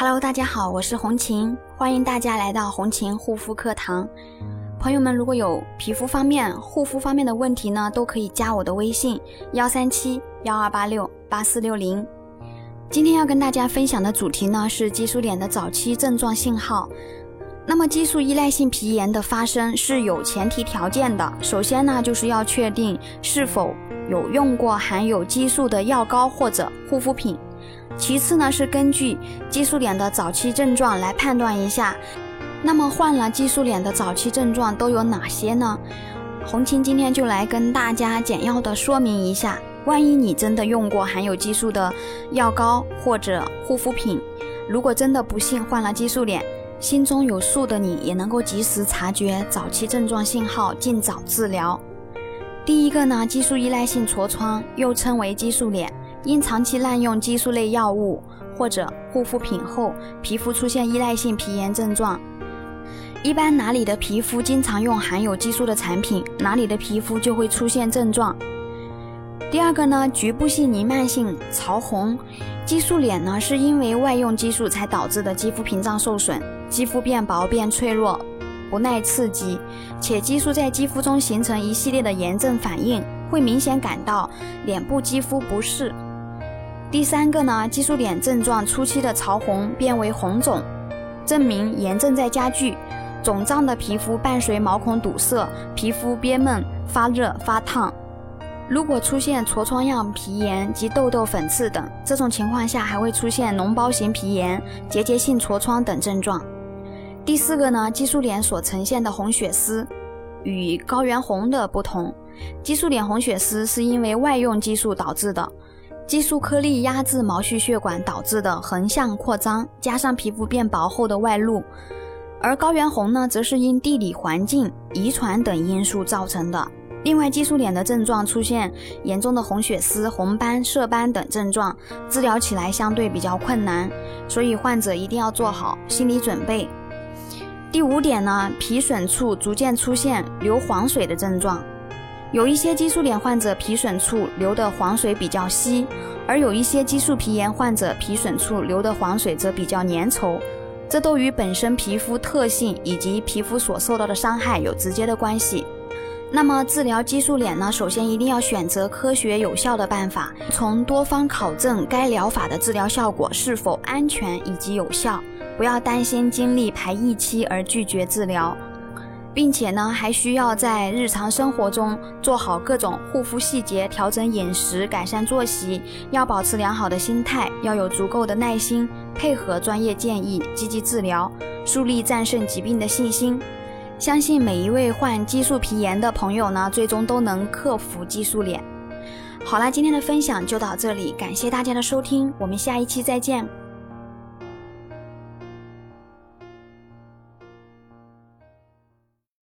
Hello，大家好，我是红琴，欢迎大家来到红琴护肤课堂。朋友们，如果有皮肤方面、护肤方面的问题呢，都可以加我的微信幺三七幺二八六八四六零。今天要跟大家分享的主题呢是激素脸的早期症状信号。那么激素依赖性皮炎的发生是有前提条件的，首先呢就是要确定是否有用过含有激素的药膏或者护肤品。其次呢，是根据激素脸的早期症状来判断一下。那么患了激素脸的早期症状都有哪些呢？红青今天就来跟大家简要的说明一下。万一你真的用过含有激素的药膏或者护肤品，如果真的不幸患了激素脸，心中有数的你也能够及时察觉早期症状信号，尽早治疗。第一个呢，激素依赖性痤疮又称为激素脸。因长期滥用激素类药物或者护肤品后，皮肤出现依赖性皮炎症状。一般哪里的皮肤经常用含有激素的产品，哪里的皮肤就会出现症状。第二个呢，局部性弥漫性潮红，激素脸呢是因为外用激素才导致的肌肤屏障受损，肌肤变薄变脆弱，不耐刺激，且激素在肌肤中形成一系列的炎症反应，会明显感到脸部肌肤不适。第三个呢，激素脸症状初期的潮红变为红肿，证明炎症在加剧。肿胀的皮肤伴随毛孔堵塞，皮肤憋闷、发热、发烫。如果出现痤疮样皮炎及痘痘、粉刺等，这种情况下还会出现脓包型皮炎、结节性痤疮等症状。第四个呢，激素脸所呈现的红血丝与高原红的不同，激素脸红血丝是因为外用激素导致的。激素颗粒压制毛细血管导致的横向扩张，加上皮肤变薄后的外露，而高原红呢，则是因地理环境、遗传等因素造成的。另外，激素脸的症状出现严重的红血丝、红斑、色斑等症状，治疗起来相对比较困难，所以患者一定要做好心理准备。第五点呢，皮损处逐渐出现流黄水的症状。有一些激素脸患者皮损处流的黄水比较稀，而有一些激素皮炎患者皮损处流的黄水则比较粘稠，这都与本身皮肤特性以及皮肤所受到的伤害有直接的关系。那么治疗激素脸呢，首先一定要选择科学有效的办法，从多方考证该疗法的治疗效果是否安全以及有效，不要担心经历排异期而拒绝治疗。并且呢，还需要在日常生活中做好各种护肤细节，调整饮食，改善作息，要保持良好的心态，要有足够的耐心，配合专业建议，积极治疗，树立战胜疾病的信心。相信每一位患激素皮炎的朋友呢，最终都能克服激素脸。好啦，今天的分享就到这里，感谢大家的收听，我们下一期再见。